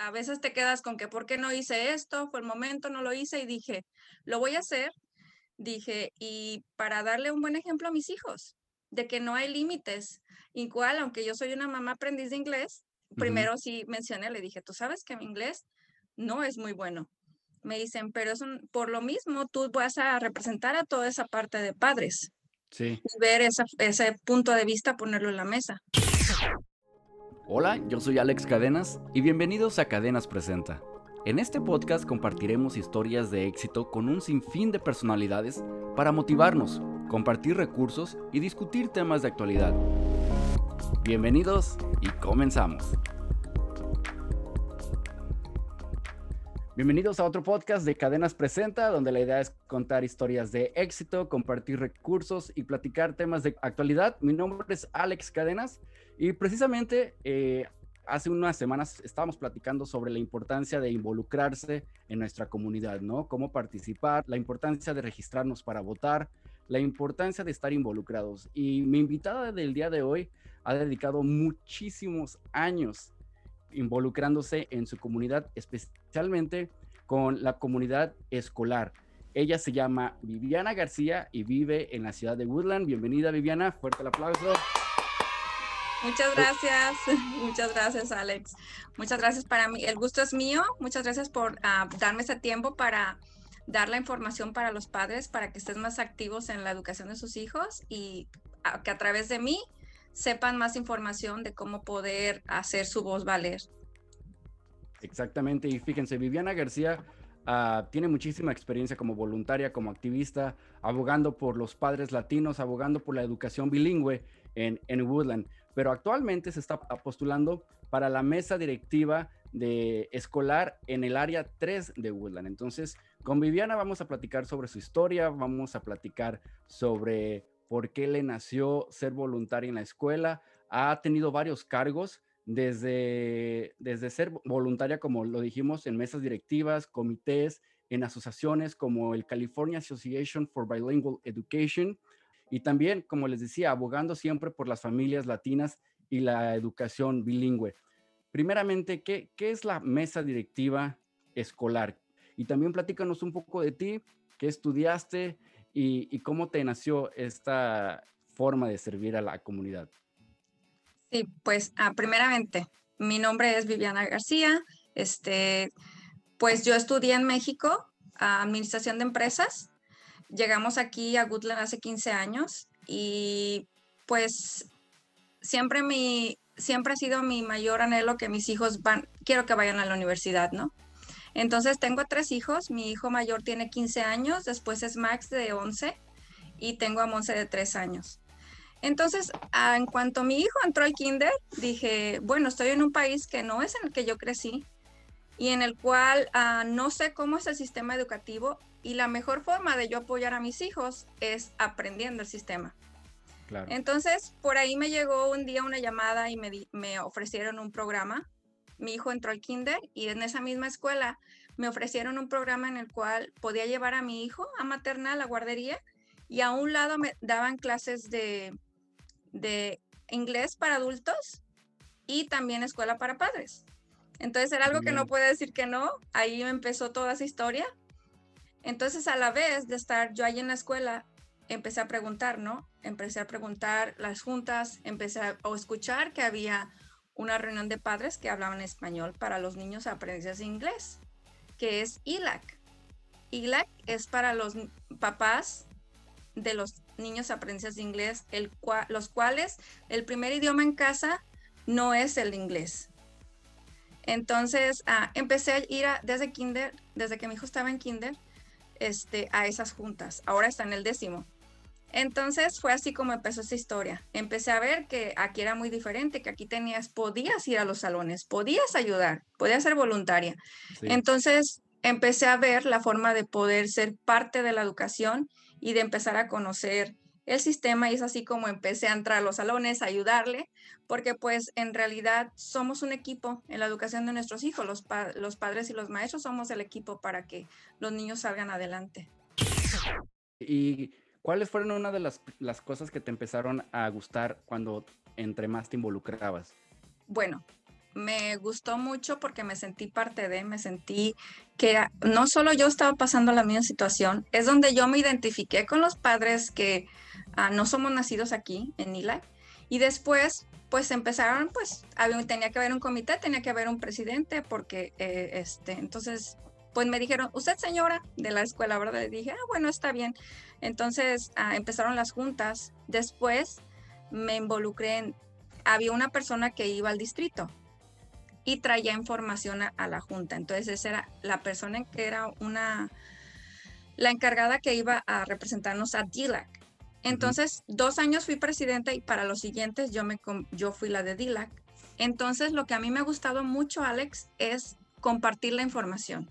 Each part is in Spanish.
a veces te quedas con que, ¿por qué no hice esto? Fue el momento, no lo hice y dije, lo voy a hacer. Dije, y para darle un buen ejemplo a mis hijos, de que no hay límites. Igual, aunque yo soy una mamá aprendiz de inglés, primero sí mencioné, le dije, tú sabes que mi inglés no es muy bueno. Me dicen, pero es un, por lo mismo tú vas a representar a toda esa parte de padres. Sí. Y ver ese punto de vista, ponerlo en la mesa. Hola, yo soy Alex Cadenas y bienvenidos a Cadenas Presenta. En este podcast compartiremos historias de éxito con un sinfín de personalidades para motivarnos, compartir recursos y discutir temas de actualidad. Bienvenidos y comenzamos. Bienvenidos a otro podcast de Cadenas Presenta, donde la idea es contar historias de éxito, compartir recursos y platicar temas de actualidad. Mi nombre es Alex Cadenas y precisamente eh, hace unas semanas estábamos platicando sobre la importancia de involucrarse en nuestra comunidad, ¿no? Cómo participar, la importancia de registrarnos para votar, la importancia de estar involucrados. Y mi invitada del día de hoy ha dedicado muchísimos años involucrándose en su comunidad, especialmente con la comunidad escolar. Ella se llama Viviana García y vive en la ciudad de Woodland. Bienvenida Viviana, fuerte el aplauso. Muchas gracias, muchas gracias Alex. Muchas gracias para mí. El gusto es mío. Muchas gracias por ah, darme ese tiempo para dar la información para los padres, para que estén más activos en la educación de sus hijos y que a través de mí sepan más información de cómo poder hacer su voz valer. Exactamente, y fíjense, Viviana García ah, tiene muchísima experiencia como voluntaria, como activista, abogando por los padres latinos, abogando por la educación bilingüe en, en Woodland pero actualmente se está postulando para la mesa directiva de escolar en el área 3 de Woodland. Entonces, con Viviana vamos a platicar sobre su historia, vamos a platicar sobre por qué le nació ser voluntaria en la escuela. Ha tenido varios cargos, desde, desde ser voluntaria, como lo dijimos, en mesas directivas, comités, en asociaciones como el California Association for Bilingual Education, y también, como les decía, abogando siempre por las familias latinas y la educación bilingüe. Primeramente, ¿qué, qué es la mesa directiva escolar? Y también platícanos un poco de ti, qué estudiaste y, cómo te nació esta forma de servir a la comunidad. Sí, pues ah, primeramente, mi nombre es Viviana García. Este, pues yo estudié en México Administración de Empresas llegamos aquí a Goodland hace 15 años y pues siempre mi siempre ha sido mi mayor anhelo que mis hijos van, quiero que vayan a la universidad, ¿no? Entonces tengo tres hijos, mi hijo mayor tiene 15 años, después es Max de 11 y tengo a Monse de 3 años. Entonces, en cuanto mi hijo entró al kinder, dije, bueno, estoy en un país que no es en el que yo crecí y en el cual ah, no sé cómo es el sistema educativo y la mejor forma de yo apoyar a mis hijos es aprendiendo el sistema. Entonces, por ahí me llegó un día una llamada y me, me ofrecieron un programa. Mi hijo entró al kinder y en esa misma escuela me ofrecieron un programa en el cual podía llevar a mi hijo a maternal, a guardería, y a un lado me daban clases de, de inglés para adultos y también escuela para padres. Entonces era algo que no puede decir que no. Ahí empezó toda esa historia. Entonces, a la vez de estar yo ahí en la escuela, empecé a preguntar, ¿no? Empecé a preguntar las juntas, empecé a escuchar que había una reunión de padres que hablaban español para los niños aprendices de inglés, que es ILAC. ILAC es para los papás de los niños aprendices de inglés, los cuales el primer idioma en casa no es el inglés. Entonces, ah, empecé a ir desde kinder, desde que mi hijo estaba en kinder, este, a esas juntas. Ahora está en el décimo. Entonces fue así como empezó esta historia. Empecé a ver que aquí era muy diferente, que aquí tenías, podías ir a los salones, podías ayudar, podías ser voluntaria. Entonces empecé a ver la forma de poder ser parte de la educación y de empezar a conocer el sistema y es así como empecé a entrar a los salones, a ayudarle, porque pues en realidad somos un equipo en la educación de nuestros hijos, los, los padres y los maestros somos el equipo para que los niños salgan adelante. ¿Y cuáles fueron una de las, las cosas que te empezaron a gustar cuando entre más te involucrabas? Bueno, me gustó mucho porque me sentí parte de, me sentí que no solo yo estaba pasando la misma situación, es donde yo me identifiqué con los padres que ah, no somos nacidos aquí en ILA y después pues empezaron, pues había, tenía que haber un comité, tenía que haber un presidente porque eh, este, entonces pues me dijeron, usted señora de la escuela, ¿verdad? Y dije, ah, bueno, está bien. Entonces ah, empezaron las juntas. Después me involucré en, había una persona que iba al distrito y traía información a, la junta. Entonces esa era la persona que era una, la encargada que iba a representarnos a DILAC. Entonces, dos años fui presidenta y para los siguientes yo, me, yo fui la de DILAC. Entonces, lo que a mí me ha gustado mucho, Alex, es compartir la información.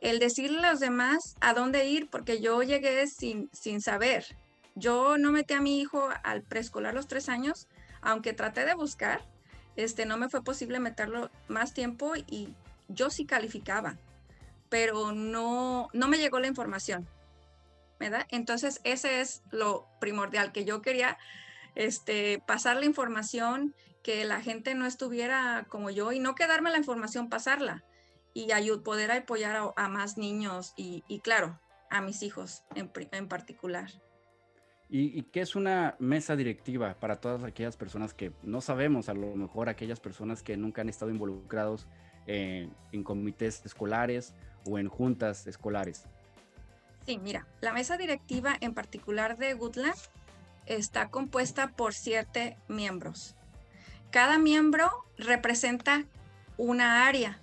El decirle a los demás a dónde ir, porque yo llegué sin, sin saber. Yo no metí a mi hijo al preescolar los tres años, aunque traté de buscar, este, no me fue posible meterlo más tiempo y yo sí calificaba, pero no, no me llegó la información, ¿verdad? Entonces, ese es lo primordial, que yo quería este, pasar la información, que la gente no estuviera como yo y no quedarme la información, pasarla y poder apoyar a, más niños y, claro, a mis hijos en, en particular. ¿Y, qué es una mesa directiva para todas aquellas personas que no sabemos, a lo mejor aquellas personas que nunca han estado involucrados en, comités escolares o en juntas escolares? Sí, mira, la mesa directiva en particular de Goodland está compuesta por siete miembros. Cada miembro representa una área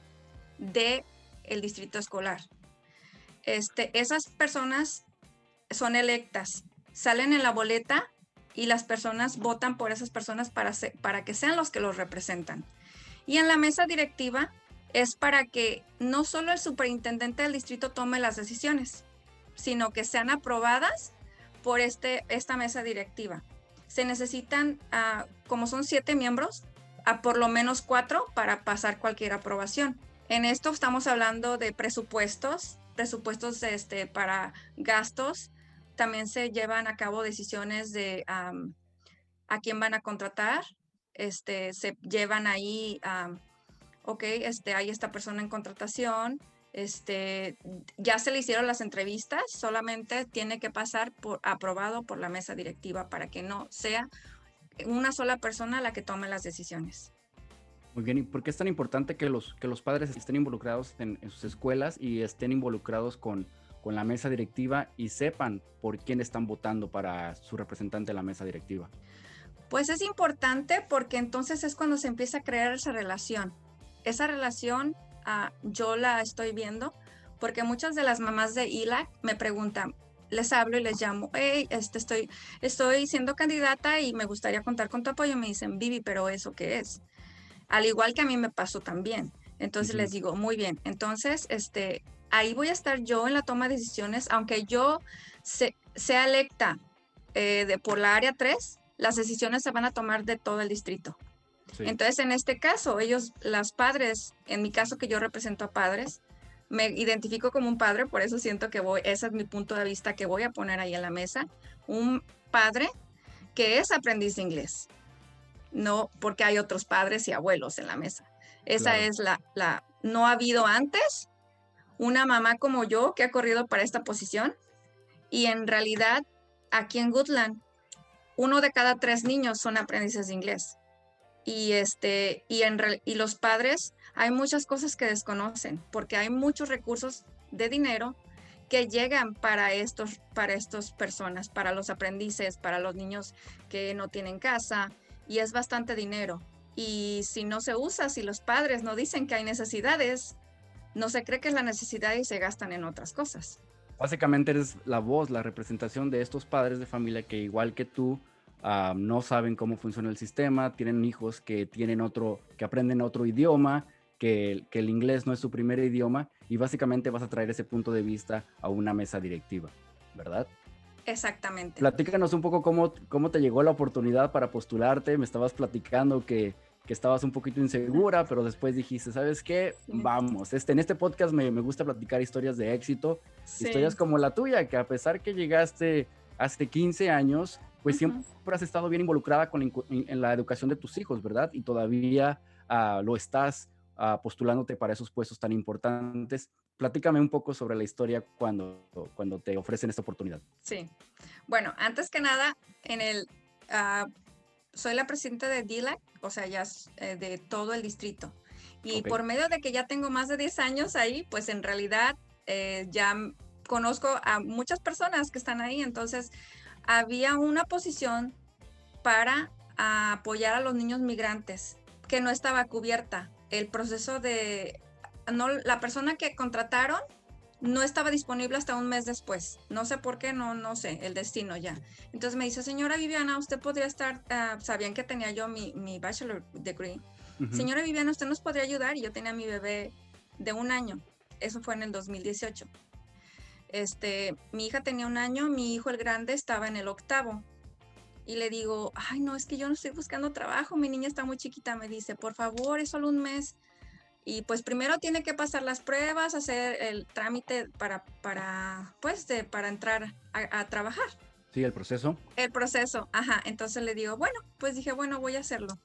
de el distrito escolar. Este, esas personas son electas salen en la boleta y las personas votan por esas personas para, para que sean los que los representan. Y en la mesa directiva es para que no solo el superintendente del distrito tome las decisiones, sino que sean aprobadas por este, esta mesa directiva. Se necesitan, ah, como son siete miembros, a por lo menos cuatro para pasar cualquier aprobación. En esto estamos hablando de presupuestos, presupuestos este, para gastos, también se llevan a cabo decisiones de a quién van a contratar. Este, se llevan ahí, ok, este, hay esta persona en contratación, este, ya se le hicieron las entrevistas, solamente tiene que pasar por aprobado por la mesa directiva para que no sea una sola persona la que tome las decisiones. Muy bien, ¿y por qué es tan importante que los, que los padres estén involucrados en sus escuelas y estén involucrados con, con la mesa directiva y sepan por quién están votando para su representante en la mesa directiva? Pues es importante porque entonces es cuando se empieza a crear esa relación. Esa relación ah, yo la estoy viendo porque muchas de las mamás de ILAC me preguntan, les hablo y les llamo, hey, este, estoy, estoy siendo candidata y me gustaría contar con tu apoyo. Me dicen, Vivi, pero ¿eso qué es? Al igual que a mí me pasó también. Entonces les digo, muy bien, entonces, este, ahí voy a estar yo en la toma de decisiones, aunque yo sea electa eh, de, por la área 3, las decisiones se van a tomar de todo el distrito. Entonces, en este caso, ellos, las padres, en mi caso que yo represento a padres, me identifico como un padre, por eso siento que voy, ese es mi punto de vista que voy a poner ahí en la mesa, un padre que es aprendiz de inglés, no porque hay otros padres y abuelos en la mesa. Esa es la, la, no ha habido antes una mamá como yo que ha corrido para esta posición y en realidad aquí en Goodland uno de cada tres niños son aprendices de inglés y este y en y los padres hay muchas cosas que desconocen porque hay muchos recursos de dinero que llegan para estos para estas personas para los aprendices para los niños que no tienen casa y es bastante dinero y si no se usa si los padres no dicen que hay necesidades no se cree que es la necesidad y se gastan en otras cosas. Básicamente eres la voz, la representación de estos padres de familia que igual que tú no saben cómo funciona el sistema, tienen hijos que tienen otro, que aprenden otro idioma, que, que el inglés no es su primer idioma y básicamente vas a traer ese punto de vista a una mesa directiva, ¿verdad? Exactamente. Platícanos un poco cómo, cómo te llegó la oportunidad para postularte. Me estabas platicando que que estabas un poquito insegura, pero después dijiste, ¿sabes qué? Vamos, este, en este podcast me, me gusta platicar historias de éxito, historias como la tuya, que a pesar que llegaste hace 15 años, pues siempre has estado bien involucrada con, en, la educación de tus hijos, ¿verdad? Y todavía ah, lo estás ah, postulándote para esos puestos tan importantes. Platícame un poco sobre la historia cuando, cuando te ofrecen esta oportunidad. Sí. Bueno, antes que nada, en el, ah, soy la presidenta de DILAC, o sea, ya eh, de todo el distrito. Y por medio de que ya tengo más de 10 años ahí, pues en realidad eh, ya conozco a muchas personas que están ahí. Entonces, había una posición para apoyar a los niños migrantes que no estaba cubierta. El proceso de, no, la persona que contrataron no estaba disponible hasta un mes después. No sé por qué, no, no sé, el destino ya. Entonces me dice, señora Viviana, usted podría estar, ah, sabían que tenía yo mi, mi bachelor degree. Señora Viviana, usted nos podría ayudar. Y yo tenía mi bebé de un año. Eso fue en el 2018. Este, mi hija tenía un año, mi hijo el grande estaba en el octavo. Y le digo, ay, no, es que yo no estoy buscando trabajo, mi niña está muy chiquita. Me dice, por favor, es solo un mes. Y pues primero tiene que pasar las pruebas, hacer el trámite para, para, pues, de, para entrar a, trabajar. Sí, el proceso. El proceso, ajá. Entonces le digo, bueno, pues dije, bueno, voy a hacerlo.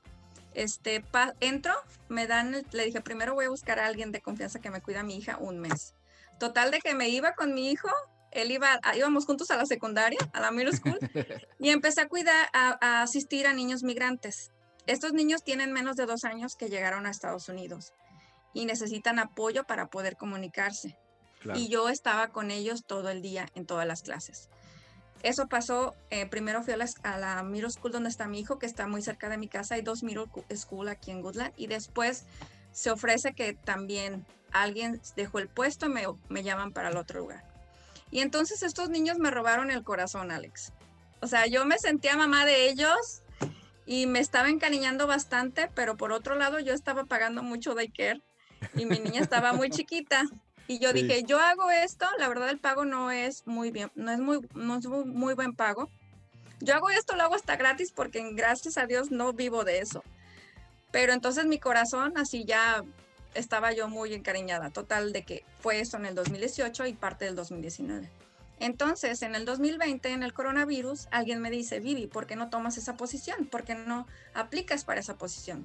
Este, entro, me dan, le dije, primero voy a buscar a alguien de confianza que me cuida a mi hija un mes. Total de que me iba con mi hijo, él iba, íbamos juntos a la secundaria, a la middle school, y empecé a cuidar, a, asistir a niños migrantes. Estos niños tienen menos de dos años que llegaron a Estados Unidos y necesitan apoyo para poder comunicarse. Y yo estaba con ellos todo el día en todas las clases. Eso pasó, eh, primero fui a la, a la middle school donde está mi hijo, que está muy cerca de mi casa, hay dos middle school aquí en Goodland, y después se ofrece que también alguien dejó el puesto, me, me llaman para el otro lugar. Y entonces estos niños me robaron el corazón, Alex. O sea, yo me sentía mamá de ellos y me estaba encariñando bastante, pero por otro lado yo estaba pagando mucho daycare y mi niña estaba muy chiquita. Y yo dije, yo hago esto, la verdad el pago no es muy bien, no es muy, no es muy, muy buen pago. Yo hago esto, lo hago hasta gratis porque gracias a Dios no vivo de eso. Pero entonces mi corazón así ya estaba yo muy encariñada, total de que fue eso en el 2018 y parte del 2019. Entonces, en el 2020, en el coronavirus, alguien me dice, Vivi, ¿por qué no tomas esa posición? ¿Por qué no aplicas para esa posición?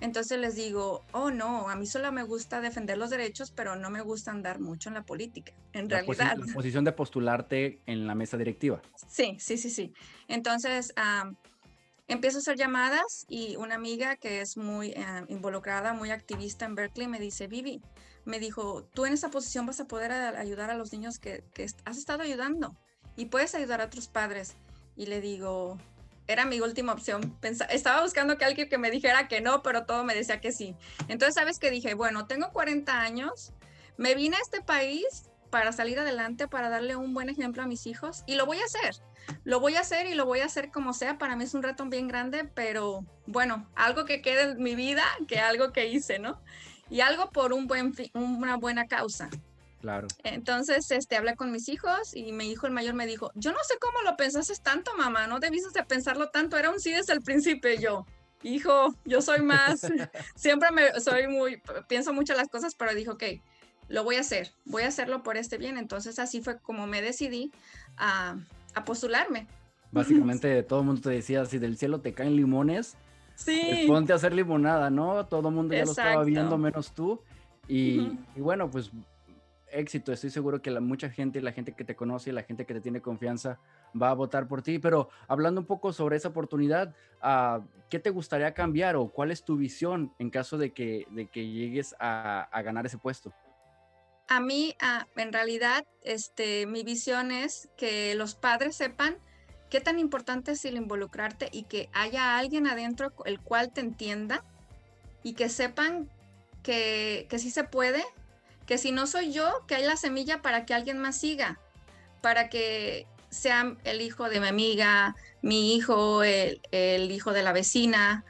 Entonces les digo, oh no, a mí solo me gusta defender los derechos, pero no me gusta andar mucho en la política, en realidad. la posición de postularte en la mesa directiva. Sí, sí, sí, sí. Entonces, empiezo a hacer llamadas y una amiga que es muy eh, involucrada, muy activista en Berkeley, me dice, Vivi, me dijo, tú en esa posición vas a poder ayudar a los niños que, has estado ayudando y puedes ayudar a otros padres. Y le digo, era mi última opción. estaba buscando que alguien que me dijera que no, pero todo me decía que sí. Entonces, ¿sabes qué dije? Bueno, tengo 40 años, me vine a este país para salir adelante, para darle un buen ejemplo a mis hijos y lo voy a hacer. Lo voy a hacer y lo voy a hacer como sea. Para mí es un reto bien grande, pero bueno, algo que quede en mi vida que algo que hice, ¿no? Y algo por un buen una buena causa. Claro. Entonces, este, hablé con mis hijos y mi hijo el mayor me dijo, yo no sé cómo lo pensaste tanto, mamá, no debiste de pensarlo tanto, era un sí desde el principio. yo, hijo, yo soy más, siempre me, soy muy, pienso mucho las cosas, pero dijo, ok, lo voy a hacer, voy a hacerlo por este bien. Entonces así fue como me decidí a, a postularme. Básicamente todo el mundo te decía, si del cielo te caen limones, sí. Pues ponte a hacer limonada, ¿no? Todo el mundo ya lo estaba viendo menos tú. Y, y, bueno, pues éxito. Estoy seguro que la, mucha gente, la gente que te conoce, la gente que te tiene confianza, va a votar por ti. Pero hablando un poco sobre esa oportunidad, uh, ¿qué te gustaría cambiar o cuál es tu visión en caso de que, de que llegues a, a ganar ese puesto? A mí, en realidad, este, mi visión es que los padres sepan qué tan importante es el involucrarte y que haya alguien adentro el cual te entienda y que sepan que, que sí se puede, que si no soy yo, que hay la semilla para que alguien más siga, para que sea el hijo de mi amiga, mi hijo, el, el hijo de la vecina,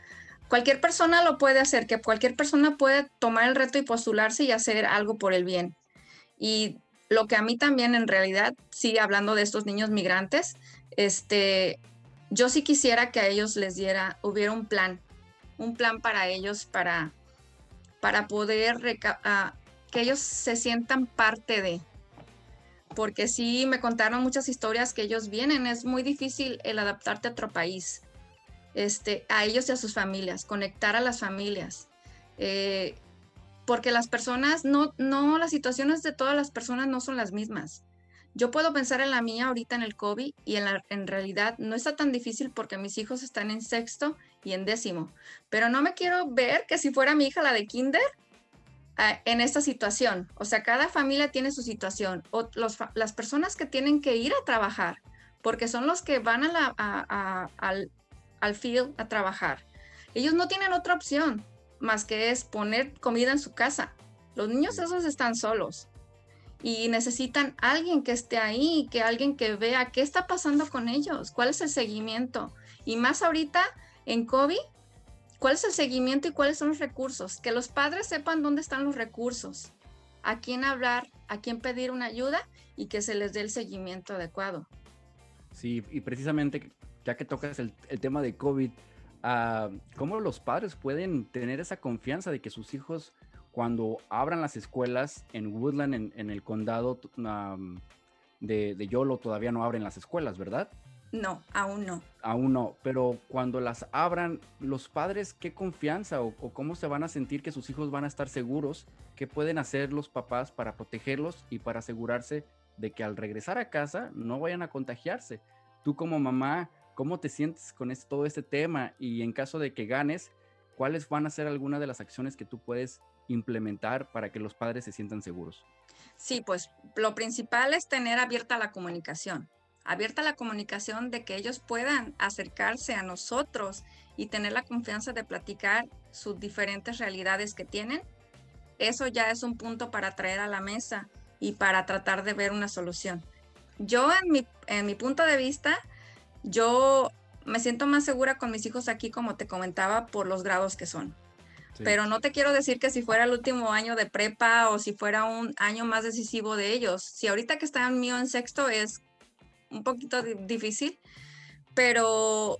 cualquier persona lo puede hacer, que cualquier persona puede tomar el reto y postularse y hacer algo por el bien. Y lo que a mí también en realidad, sigue hablando de estos niños migrantes, este, yo sí quisiera que a ellos les diera, hubiera un plan, un plan para ellos, para, para poder, ah, que ellos se sientan parte de, porque sí me contaron muchas historias que ellos vienen, es muy difícil el adaptarte a otro país, este, a ellos y a sus familias, conectar a las familias. Eh, porque las personas, no, no, las situaciones de todas las personas no son las mismas. Yo puedo pensar en la mía ahorita en el COVID y en, la, en realidad no está tan difícil porque mis hijos están en sexto y en décimo, pero no me quiero ver que si fuera mi hija la de kinder ah, en esta situación. O sea, cada familia tiene su situación. O las personas que tienen que ir a trabajar, porque son los que van a la, al, al field a trabajar. Ellos no tienen otra opción más que es poner comida en su casa. Los niños esos están solos y necesitan alguien que esté ahí, que alguien que vea qué está pasando con ellos, cuál es el seguimiento. Y más ahorita en COVID, cuál es el seguimiento y cuáles son los recursos. Que los padres sepan dónde están los recursos, a quién hablar, a quién pedir una ayuda y que se les dé el seguimiento adecuado. Sí, y precisamente ya que tocas el, tema de COVID, uh, ¿cómo los padres pueden tener esa confianza de que sus hijos, cuando abran las escuelas en Woodland, en, el condado de, de, Yolo, todavía no abren las escuelas, ¿verdad? No, aún no. Aún no, pero cuando las abran, los padres, ¿qué confianza o, o, cómo se van a sentir que sus hijos van a estar seguros? ¿Qué pueden hacer los papás para protegerlos y para asegurarse de que al regresar a casa no vayan a contagiarse? Tú como mamá, ¿Cómo te sientes con todo este tema? Y en caso de que ganes, ¿cuáles van a ser algunas de las acciones que tú puedes implementar para que los padres se sientan seguros? Sí, pues lo principal es tener abierta la comunicación, abierta la comunicación de que ellos puedan acercarse a nosotros y tener la confianza de platicar sus diferentes realidades que tienen. Eso ya es un punto para traer a la mesa y para tratar de ver una solución. Yo en mi, en mi punto de vista, yo me siento más segura con mis hijos aquí, como te comentaba, por los grados que son. Pero no te quiero decir que si fuera el último año de prepa o si fuera un año más decisivo de ellos. Si ahorita que están mío en sexto es un poquito difícil, pero,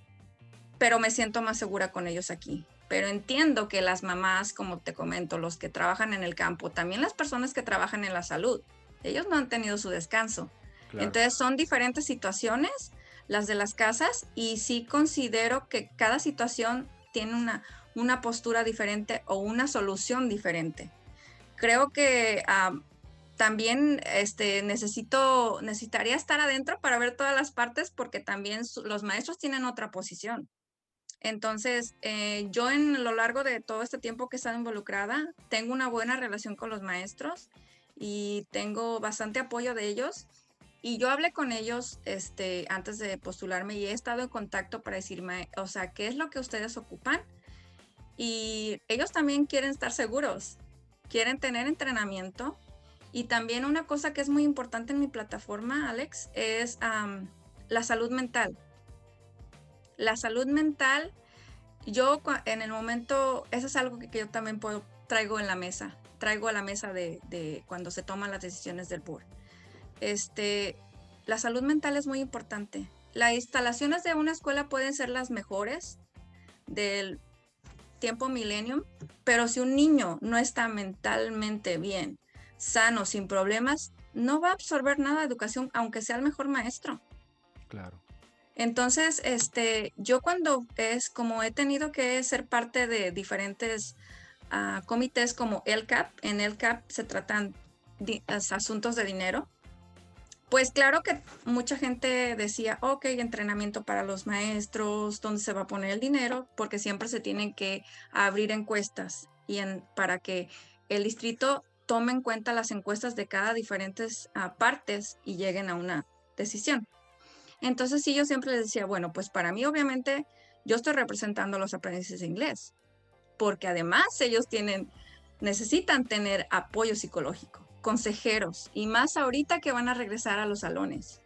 pero me siento más segura con ellos aquí. Pero entiendo que las mamás, como te comento, los que trabajan en el campo, también las personas que trabajan en la salud, ellos no han tenido su descanso. Entonces son diferentes situaciones las de las casas y sí considero que cada situación tiene una, una postura diferente o una solución diferente. Creo que ah, también este, necesito, necesitaría estar adentro para ver todas las partes porque también los maestros tienen otra posición. Entonces, eh, yo en lo largo de todo este tiempo que he estado involucrada, tengo una buena relación con los maestros y tengo bastante apoyo de ellos y yo hablé con ellos este, antes de postularme y he estado en contacto para decirme, o sea, ¿qué es lo que ustedes ocupan? Y ellos también quieren estar seguros, quieren tener entrenamiento. Y también una cosa que es muy importante en mi plataforma, Alex, es la salud mental. La salud mental, yo en el momento, eso es algo que, yo también puedo, traigo en la mesa, traigo a la mesa de, de cuando se toman las decisiones del board este, la salud mental es muy importante. Las instalaciones de una escuela pueden ser las mejores del tiempo millennium, pero si un niño no está mentalmente bien, sano, sin problemas, no va a absorber nada de educación, aunque sea el mejor maestro. Claro. Entonces, este, yo cuando es como he tenido que ser parte de diferentes ah, comités como el CAP, en el CAP se tratan asuntos de dinero, pues claro que mucha gente decía, ok, entrenamiento para los maestros, ¿dónde se va a poner el dinero? Porque siempre se tienen que abrir encuestas y para que el distrito tome en cuenta las encuestas de cada diferentes ah, partes y lleguen a una decisión. Entonces sí, yo siempre les decía, bueno, pues para mí obviamente yo estoy representando a los aprendices de inglés, porque además ellos tienen, necesitan tener apoyo psicológico consejeros y más ahorita que van a regresar a los salones.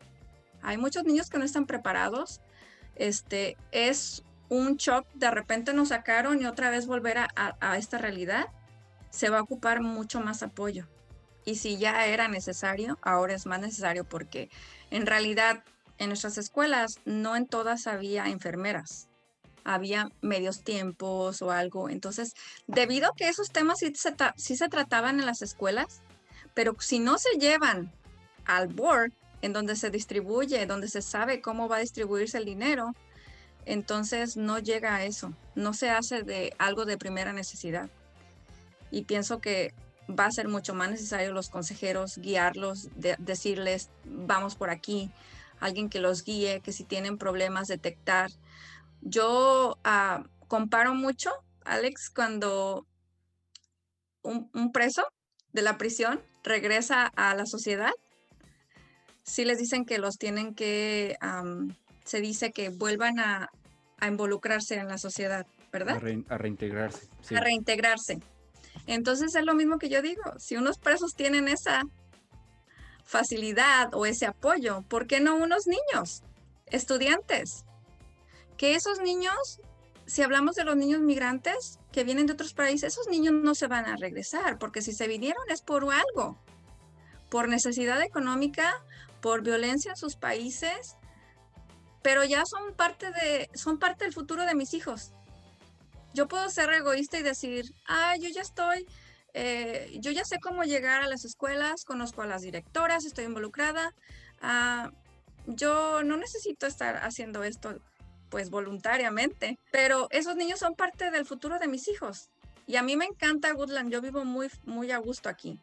Hay muchos niños que no están preparados. Este es un shock, de repente nos sacaron y otra vez volver a, esta realidad, se va a ocupar mucho más apoyo. Y si ya era necesario, ahora es más necesario porque en realidad en nuestras escuelas no en todas había enfermeras, había medios tiempos o algo. Entonces, debido a que esos temas sí se, sí se trataban en las escuelas, pero si no se llevan al board, en donde se distribuye, donde se sabe cómo va a distribuirse el dinero, entonces no llega a eso, no se hace de algo de primera necesidad. y pienso que va a ser mucho más necesario los consejeros guiarlos, decirles, vamos por aquí, alguien que los guíe, que si tienen problemas, detectar. Yo ah, comparo mucho, Alex, cuando un, preso de la prisión regresa a la sociedad, sí les dicen que los tienen que, se dice que vuelvan a, involucrarse en la sociedad, ¿verdad? A, reintegrarse. A reintegrarse. Entonces es lo mismo que yo digo, si unos presos tienen esa facilidad o ese apoyo, ¿por qué no unos niños, estudiantes? Que esos niños, si hablamos de los niños migrantes que vienen de otros países, esos niños no se van a regresar, porque si se vinieron es por algo, por necesidad económica, por violencia en sus países, pero ya son parte de, son parte del futuro de mis hijos. Yo puedo ser egoísta y decir, ah, yo ya estoy eh, yo ya sé cómo llegar a las escuelas, conozco a las directoras, estoy involucrada. Ah, yo no necesito estar haciendo esto pues voluntariamente, pero esos niños son parte del futuro de mis hijos. Y a mí me encanta Woodland, yo vivo muy, muy a gusto aquí.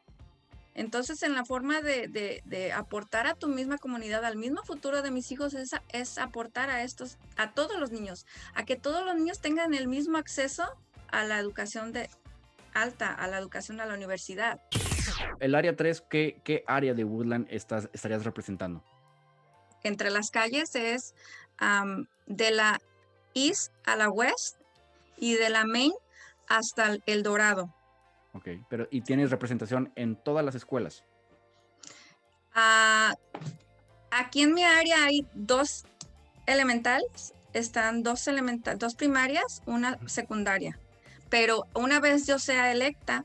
Entonces, en la forma de, aportar a tu misma comunidad, al mismo futuro de mis hijos, es, es aportar a estos, a todos los niños, a que todos los niños tengan el mismo acceso a la educación de, alta a la educación a la universidad. El área 3, ¿qué, qué área de Woodland estás, estarías representando? Entre las calles es de la East a la West y de la Main hasta el Dorado. Ok, pero ¿y tienes representación en todas las escuelas? Ah, aquí en mi área hay dos elementales, están dos, elemental, dos primarias, una secundaria pero una vez yo sea electa,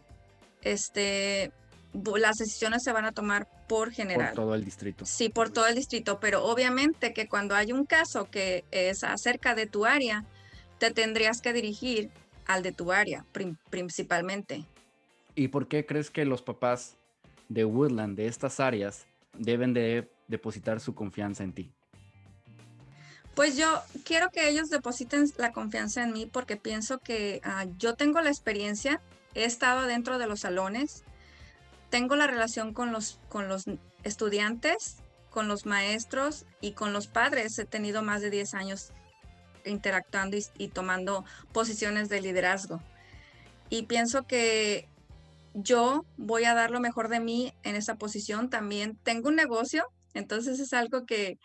este, las decisiones se van a tomar por general. Por todo el distrito. Sí, por todo el distrito, pero obviamente que cuando hay un caso que es acerca de tu área, te tendrías que dirigir al de tu área principalmente. ¿Y por qué crees que los papás de Woodland, de estas áreas, deben de depositar su confianza en ti? Pues yo quiero que ellos depositen la confianza en mí porque pienso que ah, yo tengo la experiencia, he estado dentro de los salones, tengo la relación con los, con los estudiantes, con los maestros y con los padres. He tenido más de 10 años interactuando y, tomando posiciones de liderazgo. Y pienso que yo voy a dar lo mejor de mí en esa posición. También tengo un negocio, entonces es algo que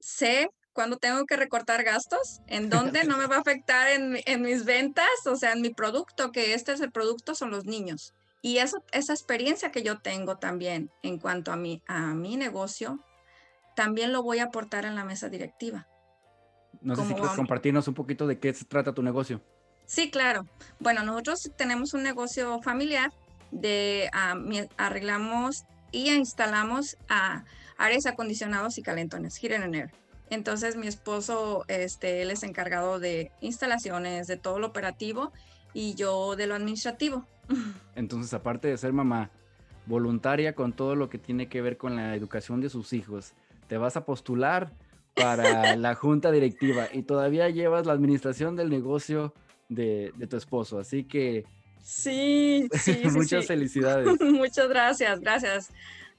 sé cuando tengo que recortar gastos, en dónde no me va a afectar en, mis ventas, o sea, en mi producto, que este es el producto, son los niños. Y eso, esa experiencia que yo tengo también en cuanto a mi, a mi negocio, también lo voy a aportar en la mesa directiva. No sé si quieres compartirnos un poquito de qué se trata tu negocio. Sí, claro. Bueno, nosotros tenemos un negocio familiar de arreglamos y instalamos a aires acondicionados y calentones, Heating and Air. Entonces mi esposo, este, él es encargado de instalaciones, de todo lo operativo y yo de lo administrativo. Entonces, aparte de ser mamá voluntaria con todo lo que tiene que ver con la educación de sus hijos, te vas a postular para la junta directiva y todavía llevas la administración del negocio de, tu esposo. Así que... Sí, sí. muchas felicidades. Muchas gracias, gracias.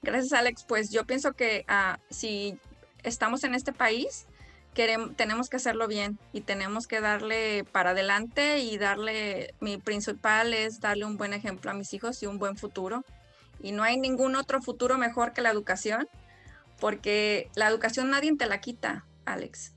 Gracias, Alex. Pues yo pienso que ah, si estamos en este país, queremos, tenemos que hacerlo bien y tenemos que darle para adelante y darle, mi principal es darle un buen ejemplo a mis hijos y un buen futuro. Y no hay ningún otro futuro mejor que la educación, porque la educación nadie te la quita, Alex.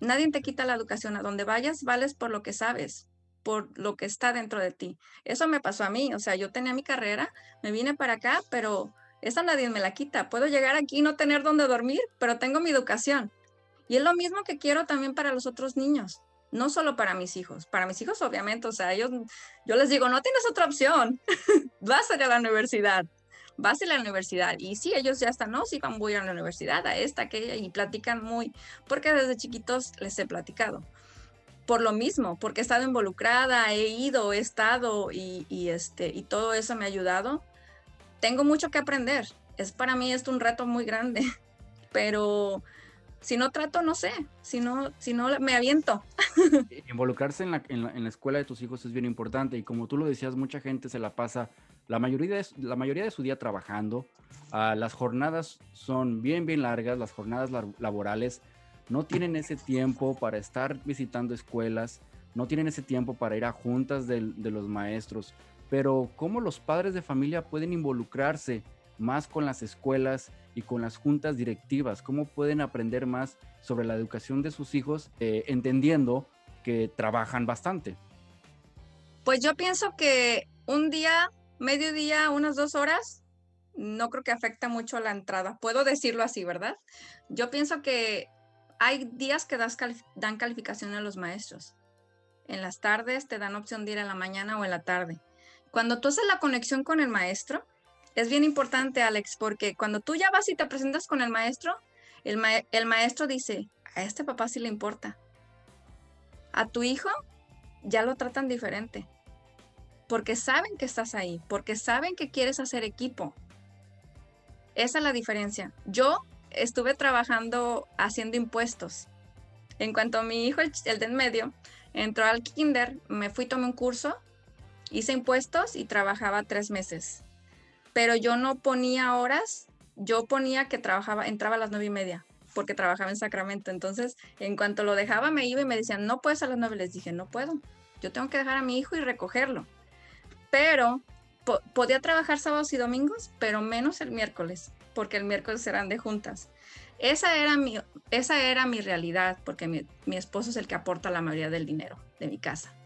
Nadie te quita la educación. A donde vayas, vales por lo que sabes, por lo que está dentro de ti. Eso me pasó a mí. O sea, yo tenía mi carrera, me vine para acá, pero esa nadie me la quita. Puedo llegar aquí y no tener dónde dormir, pero tengo mi educación. Y es lo mismo que quiero también para los otros niños, no solo para mis hijos. Para mis hijos, obviamente, o sea, ellos, yo les digo, no tienes otra opción. vas a ir a la universidad, vas a ir a la universidad. Y sí, ellos ya están, no, sí, voy a la universidad, a esta, aquella, y platican muy, porque desde chiquitos les he platicado. Por lo mismo, porque he estado involucrada, he ido, he estado y, y este, y todo eso me ha ayudado tengo mucho que aprender. Es para mí esto un reto muy grande, pero Si no trato, no sé. Si no, si no me aviento. Involucrarse en la, en, la, escuela de tus hijos es bien importante. Y como tú lo decías, mucha gente se la pasa la mayoría de, la mayoría de su día trabajando. Ah, las jornadas son bien, bien largas, las jornadas laborales. No tienen ese tiempo para estar visitando escuelas, no tienen ese tiempo para ir a juntas de, de los maestros. Pero ¿cómo los padres de familia pueden involucrarse más con las escuelas y con las juntas directivas? ¿Cómo pueden aprender más sobre la educación de sus hijos eh, entendiendo que trabajan bastante? Pues yo pienso que un día, medio día, unas dos horas, no creo que afecta mucho la entrada. Puedo decirlo así, ¿verdad? Yo pienso que hay días que dan calificación a los maestros. En las tardes te dan opción de ir en la mañana o en la tarde. Cuando tú haces la conexión con el maestro, es bien importante, Alex, porque cuando tú ya vas y te presentas con el maestro, el, maestro dice, a este papá sí le importa. A tu hijo ya lo tratan diferente, porque saben que estás ahí, porque saben que quieres hacer equipo. Esa es la diferencia. Yo estuve trabajando haciendo impuestos. En cuanto a mi hijo, el, el de en medio, entró al kinder, me fui, tomé un curso, hice impuestos y trabajaba tres meses pero yo no ponía horas, yo ponía que trabajaba, entraba a las nueve y media, porque trabajaba en Sacramento. Entonces, en cuanto lo dejaba, me iba y me decían, no puedes a las nueve. Les dije, no puedo, yo tengo que dejar a mi hijo y recogerlo. Pero podía trabajar sábados y domingos, pero menos el miércoles, porque el miércoles eran de juntas. Esa era mi, esa era mi realidad, porque mi, mi esposo es el que aporta la mayoría del dinero de mi casa.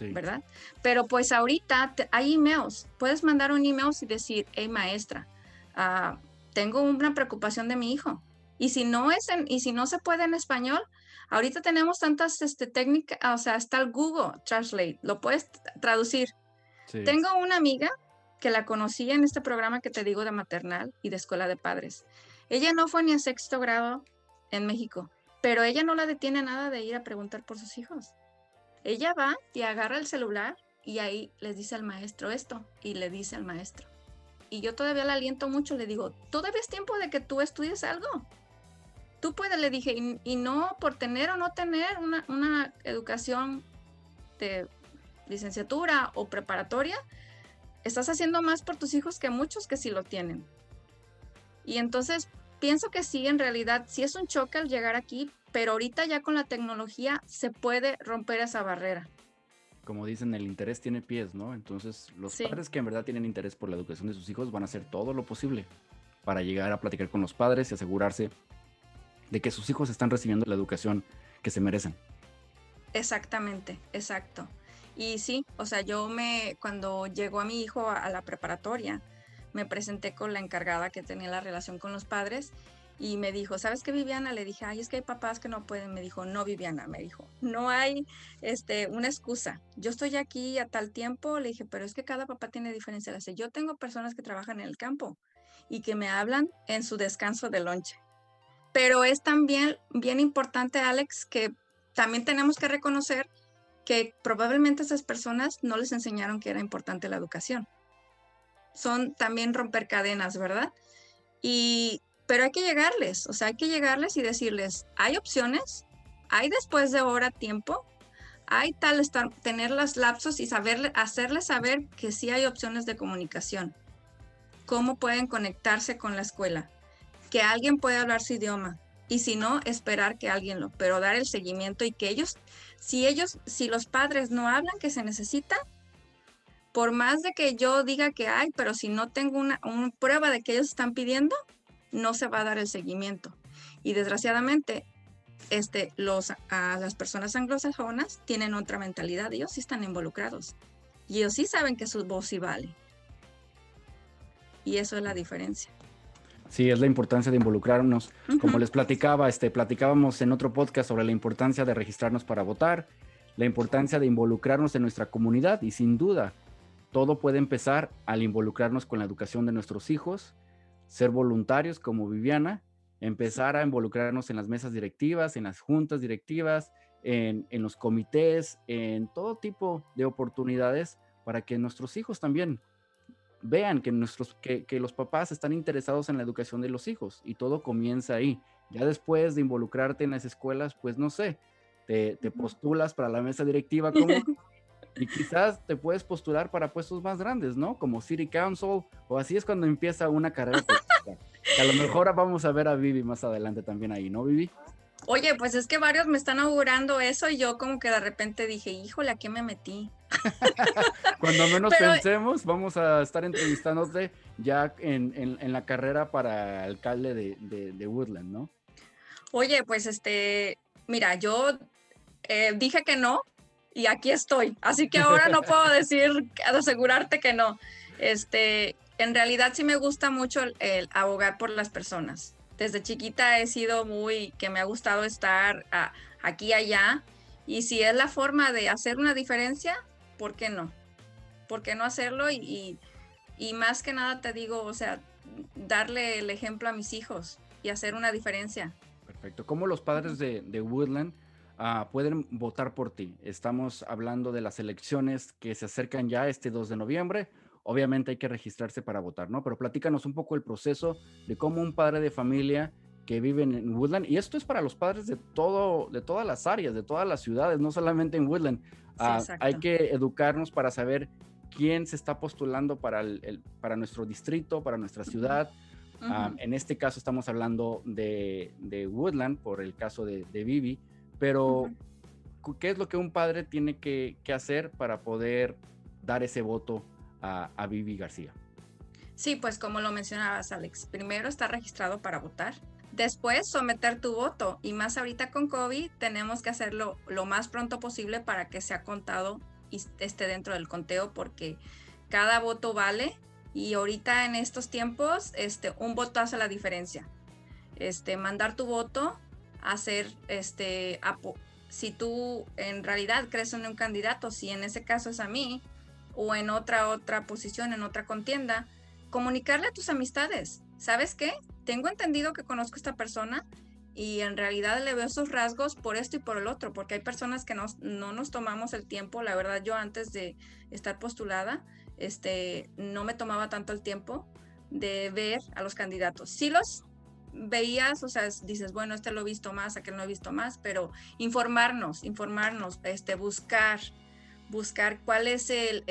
¿Verdad? Pero pues ahorita hay emails, puedes mandar un email y decir, hey maestra, ah, tengo una preocupación de mi hijo. Y si no es en, y si no se puede en español, ahorita tenemos tantas este, técnicas, o sea, está el Google Translate, lo puedes traducir. Tengo una amiga que la conocí en este programa que te digo de maternal y de escuela de padres. Ella no fue ni a sexto grado en México, pero ella no la detiene nada de ir a preguntar por sus hijos. Ella va y agarra el celular y ahí les dice al maestro esto y le dice al maestro. Y yo todavía la aliento mucho, le digo, todavía es tiempo de que tú estudies algo. Tú puedes, le dije, y, no por tener o no tener una, una educación de licenciatura o preparatoria, estás haciendo más por tus hijos que muchos que sí lo tienen. Y entonces pienso que sí, en realidad, sí es un choque al llegar aquí, pero ahorita ya con la tecnología se puede romper esa barrera. Como dicen, el interés tiene pies, ¿no? Entonces, los padres que en verdad tienen interés por la educación de sus hijos van a hacer todo lo posible para llegar a platicar con los padres y asegurarse de que sus hijos están recibiendo la educación que se merecen. Exactamente, exacto. Y sí, o sea, yo me, cuando llegó a mi hijo a la preparatoria, me presenté con la encargada que tenía la relación con los padres y me dijo, ¿sabes qué, Viviana? Le dije, ay, es que hay papás que no pueden. Me dijo, no, Viviana, me dijo, no hay este, una excusa. Yo estoy aquí a tal tiempo. Le dije, pero es que cada papá tiene diferencia. Le yo tengo personas que trabajan en el campo y que me hablan en su descanso de lonche. Pero es también bien importante, Alex, que también tenemos que reconocer que probablemente esas personas no les enseñaron que era importante la educación. Son también romper cadenas, ¿verdad? Y pero hay que llegarles, o sea, hay que llegarles y decirles, hay opciones, hay después de hora tiempo, hay tal estar, tener los lapsos y saber, hacerles saber que sí hay opciones de comunicación, cómo pueden conectarse con la escuela, que alguien puede hablar su idioma y si no, esperar que alguien lo, pero dar el seguimiento y que ellos, si ellos, si los padres no hablan que se necesita, por más de que yo diga que hay, pero si no tengo una, una prueba de que ellos están pidiendo, no se va a dar el seguimiento. Y desgraciadamente, este, los, a las personas anglosajonas tienen otra mentalidad, ellos sí están involucrados y ellos sí saben que su voz sí vale. Y eso es la diferencia. Sí, es la importancia de involucrarnos. Como les platicaba, este, platicábamos en otro podcast sobre la importancia de registrarnos para votar, la importancia de involucrarnos en nuestra comunidad y sin duda, todo puede empezar al involucrarnos con la educación de nuestros hijos ser voluntarios como Viviana, empezar a involucrarnos en las mesas directivas, en las juntas directivas, en, los comités, en todo tipo de oportunidades para que nuestros hijos también vean que, nuestros, que, los papás están interesados en la educación de los hijos y todo comienza ahí, Ya después de involucrarte en las escuelas, pues no sé, te, postulas para la mesa directiva como y quizás te puedes postular para puestos más grandes, ¿no? Como City Council, o así es cuando empieza una carrera a lo mejor vamos a ver a Vivi más adelante también ahí, ¿no, Vivi? Oye, pues es que varios me están augurando eso y yo como que de repente dije, híjole, ¿a qué me metí? Cuando menos pensemos, vamos a estar entrevistándote ya en, la carrera para alcalde de, Woodland, ¿no? Oye, pues este, mira, yo eh, dije que no y aquí estoy, así que ahora no puedo decir, asegurarte que no. Este, en realidad sí me gusta mucho el, abogar por las personas. Desde chiquita he sido muy, que me ha gustado estar aquí y allá. Y si es la forma de hacer una diferencia, ¿por qué no? ¿Por qué no hacerlo? Y, más que nada te digo, o sea, darle el ejemplo a mis hijos y hacer una diferencia. Perfecto. ¿Cómo los padres de, Woodland ah, pueden votar por ti? Estamos hablando de las elecciones que se acercan ya este 2 de noviembre obviamente hay que registrarse para votar, ¿no? Pero platícanos un poco el proceso de cómo un padre de familia que vive en Woodland, y esto es para los padres de todo, de todas las áreas, de todas las ciudades, no solamente en Woodland. Ah, hay que educarnos para saber quién se está postulando para, el, para nuestro distrito, para nuestra ciudad. Ah, en este caso estamos hablando de, Woodland por el caso de, de Vivi, pero ¿qué es lo que un padre tiene que, que hacer para poder dar ese voto a, Vivi García. Sí, pues como lo mencionabas, Alex, primero está registrado para votar, después someter tu voto y más ahorita con COVID tenemos que hacerlo lo más pronto posible para que sea contado y esté dentro del conteo porque cada voto vale y ahorita en estos tiempos este un voto hace la diferencia. Este mandar tu voto, hacer este si tú en realidad crees en un candidato, si en ese caso es a mí, o en otra otra posición, en otra contienda, comunicarle a tus amistades. ¿Sabes qué? Tengo entendido que conozco a esta persona y en realidad le veo esos rasgos por esto y por el otro, porque hay personas que no nos tomamos el tiempo. La verdad, yo antes de estar postulada, este, no me tomaba tanto el tiempo de ver a los candidatos. Sí los veías, o sea, dices, bueno, este lo he visto más, aquel no he visto más, pero informarnos, informarnos, este, buscar, buscar cuál es el,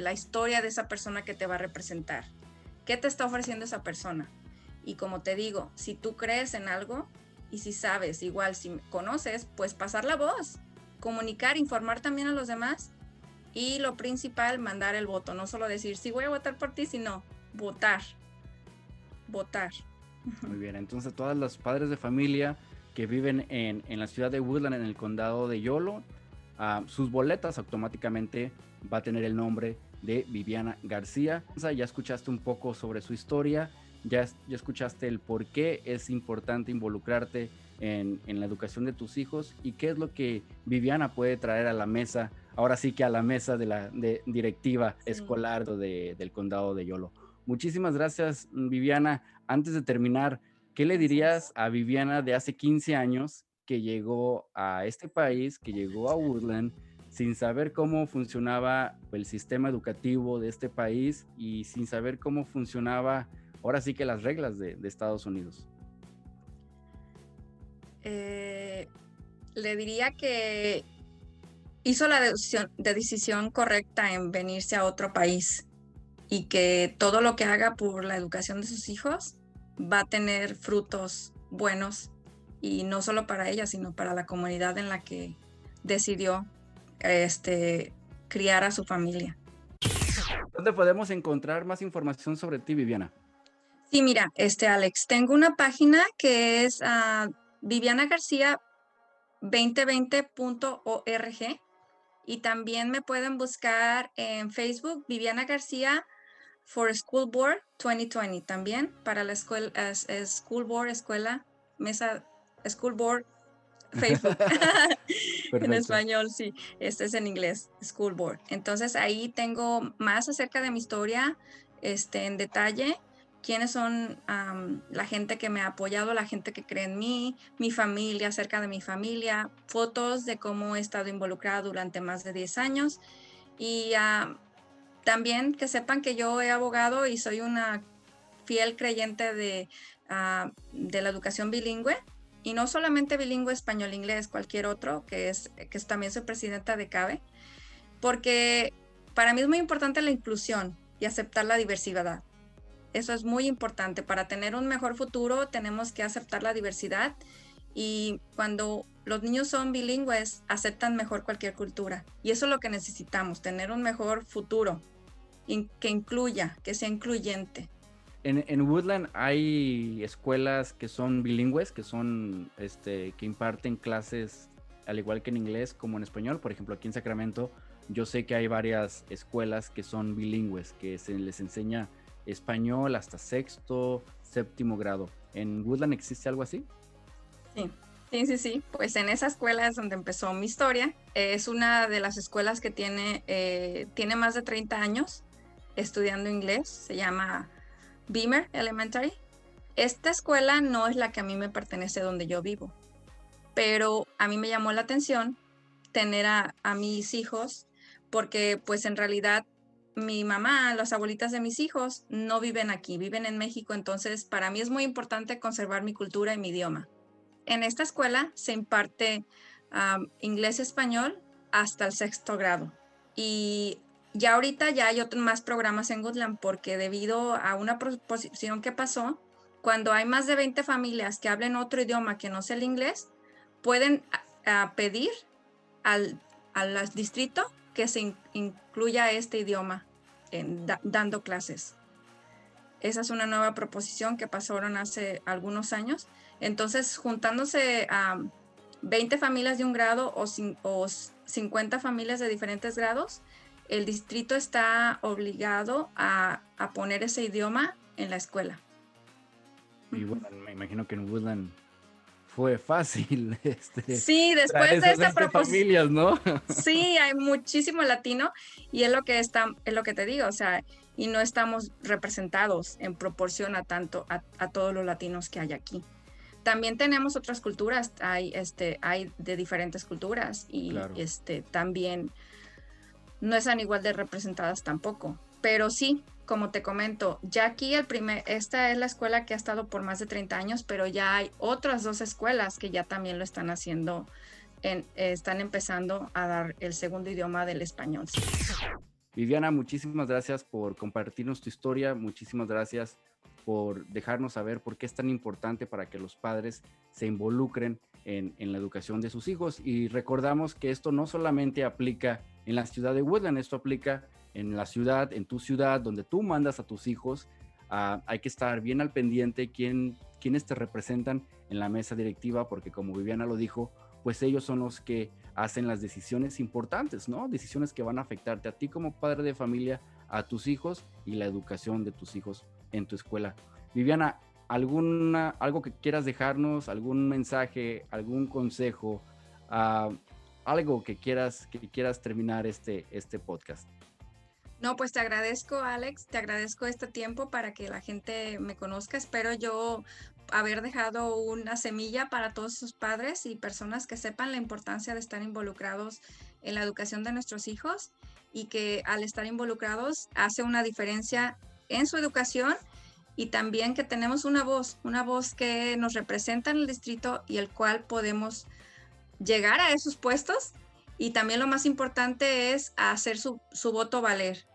la historia de esa persona que te va a representar. ¿Qué te está ofreciendo esa persona? Y como te digo, si tú crees en algo y si sabes, igual si conoces, pues pasar la voz, comunicar, informar también a los demás y lo principal, mandar el voto, no solo decir sí voy a votar por ti, sino votar, votar. Muy bien, entonces todas las padres de familia que viven en, en la ciudad de Woodland, en el condado de Yolo, sus boletas automáticamente va a tener el nombre de Viviana García. Ya escuchaste un poco sobre su historia, ya, ya escuchaste el por qué es importante involucrarte en, en, la educación de tus hijos y qué es lo que Viviana puede traer a la mesa, ahora sí que a la mesa de la directiva escolar de, del condado de Yolo. Muchísimas gracias, Viviana. Antes de terminar, ¿qué le dirías a Viviana de hace 15 años que llegó a este país, que llegó a Woodland, sin saber cómo funcionaba el sistema educativo de este país y sin saber cómo funcionaba ahora sí que las reglas de, Estados Unidos? Eh, le diría que hizo la decisión, de decisión correcta en venirse a otro país y que todo lo que haga por la educación de sus hijos va a tener frutos buenos y no solo para ella, sino para la comunidad en la que decidió este, criar a su familia. ¿Dónde podemos encontrar más información sobre ti, Viviana? Sí, mira, este Alex, tengo una página que es uh, Viviana García 2020.org y también me pueden buscar en Facebook Viviana García for School Board 2020 también para la escuela School Board escuela mesa School Board Facebook. en español, sí. Este es en inglés, School Board. Entonces ahí tengo más acerca de mi historia, este, en detalle, quiénes son la gente que me ha apoyado, la gente que cree en mí, mi familia, acerca de mi familia, fotos de cómo he estado involucrada durante más de 10 años y también que sepan que yo he abogado y soy una fiel creyente de, de la educación bilingüe y no solamente bilingüe español-inglés, cualquier otro, que es que también soy presidenta de CABE, porque para mí es muy importante la inclusión y aceptar la diversidad. Eso es muy importante. Para tener un mejor futuro tenemos que aceptar la diversidad y cuando los niños son bilingües aceptan mejor cualquier cultura. Y eso es lo que necesitamos, tener un mejor futuro que incluya, que sea incluyente. En, Woodland hay escuelas que son bilingües, que son, este, que imparten clases al igual que en inglés como en español. Por ejemplo, aquí en Sacramento, yo sé que hay varias escuelas que son bilingües, que se les enseña español hasta sexto, séptimo grado. ¿En Woodland existe algo así? Sí, sí, sí, sí. Pues en esa escuela es donde empezó mi historia. Es una de las escuelas que tiene, eh, tiene más de 30 años estudiando inglés. Se llama Beamer Elementary. Esta escuela no es la que a mí me pertenece donde yo vivo, pero a mí me llamó la atención tener a, mis hijos porque pues en realidad mi mamá, las abuelitas de mis hijos no viven aquí, viven en México, entonces para mí es muy importante conservar mi cultura y mi idioma. En esta escuela se imparte inglés y español hasta el sexto grado y ya ahorita ya hay otros más programas en Goodland porque debido a una proposición que pasó, cuando hay más de 20 familias que hablen otro idioma que no sea el inglés, pueden pedir al, distrito que se incluya este idioma en, dando clases. Esa es una nueva proposición que pasaron hace algunos años. Entonces, juntándose a 20 familias de un grado o, o 50 familias de diferentes grados, el distrito está obligado a, poner ese idioma en la escuela. Y bueno, me imagino que en Woodland fue fácil. Este, sí, después de esta proposición. familias, ¿no? sí, hay muchísimo latino y es lo que está, es lo que te digo, o sea, y no estamos representados en proporción a tanto a, todos los latinos que hay aquí. También tenemos otras culturas, hay este, hay de diferentes culturas y este también no están igual de representadas tampoco. Pero sí, como te comento, ya aquí el primer, esta es la escuela que ha estado por más de 30 años, pero ya hay otras dos escuelas que ya también lo están haciendo, en, están empezando a dar el segundo idioma del español. Viviana, muchísimas gracias por compartirnos tu historia, muchísimas gracias por dejarnos saber por qué es tan importante para que los padres se involucren en, en la educación de sus hijos. Y recordamos que esto no solamente aplica en la ciudad de Woodland. Esto aplica en la ciudad, en tu ciudad, donde tú mandas a tus hijos. Ah, hay que estar bien al pendiente quién, quiénes te representan en la mesa directiva, porque como Viviana lo dijo, pues ellos son los que hacen las decisiones importantes, ¿no? Decisiones que van a afectarte a ti como padre de familia, a tus hijos y la educación de tus hijos en tu escuela. Viviana, alguna, algo que quieras dejarnos, algún mensaje, algún consejo, uh, algo que quieras, que quieras terminar este, este podcast. No, pues te agradezco, Alex, te agradezco este tiempo para que la gente me conozca. Espero yo haber dejado una semilla para todos sus padres y personas que sepan la importancia de estar involucrados en la educación de nuestros hijos y que al estar involucrados hace una diferencia en su educación y también que tenemos una voz, una voz que nos representa en el distrito y el cual podemos llegar a esos puestos y también lo más importante es hacer su, voto valer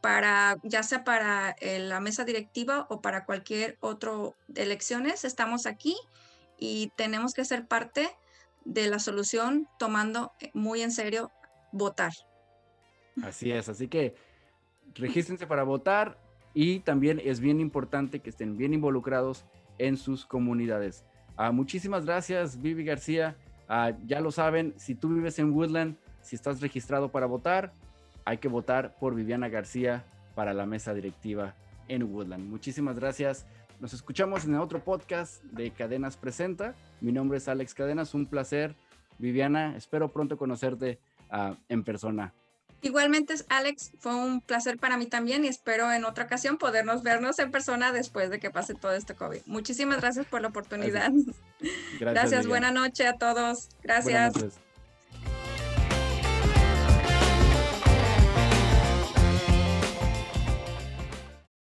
para ya sea para eh, la mesa directiva o para cualquier otro de elecciones estamos aquí y tenemos que ser parte de la solución tomando eh, muy en serio votar. Así es, así que regístrense para votar y también es bien importante que estén bien involucrados en sus comunidades. Ah, muchísimas gracias, Vivi García. Ah, ya lo saben, si tú vives en Woodland, si estás registrado para votar, hay que votar por Viviana García para la mesa directiva en Woodland. Muchísimas gracias. Nos escuchamos en otro podcast de Cadenas Presenta. Mi nombre es Alex Cadenas, un placer. Viviana, espero pronto conocerte ah, en persona. Igualmente, Alex, fue un placer para mí también y espero en otra ocasión podernos vernos en persona después de que pase todo este COVID. Muchísimas gracias por la oportunidad. Gracias, gracias buena noche a todos. Gracias.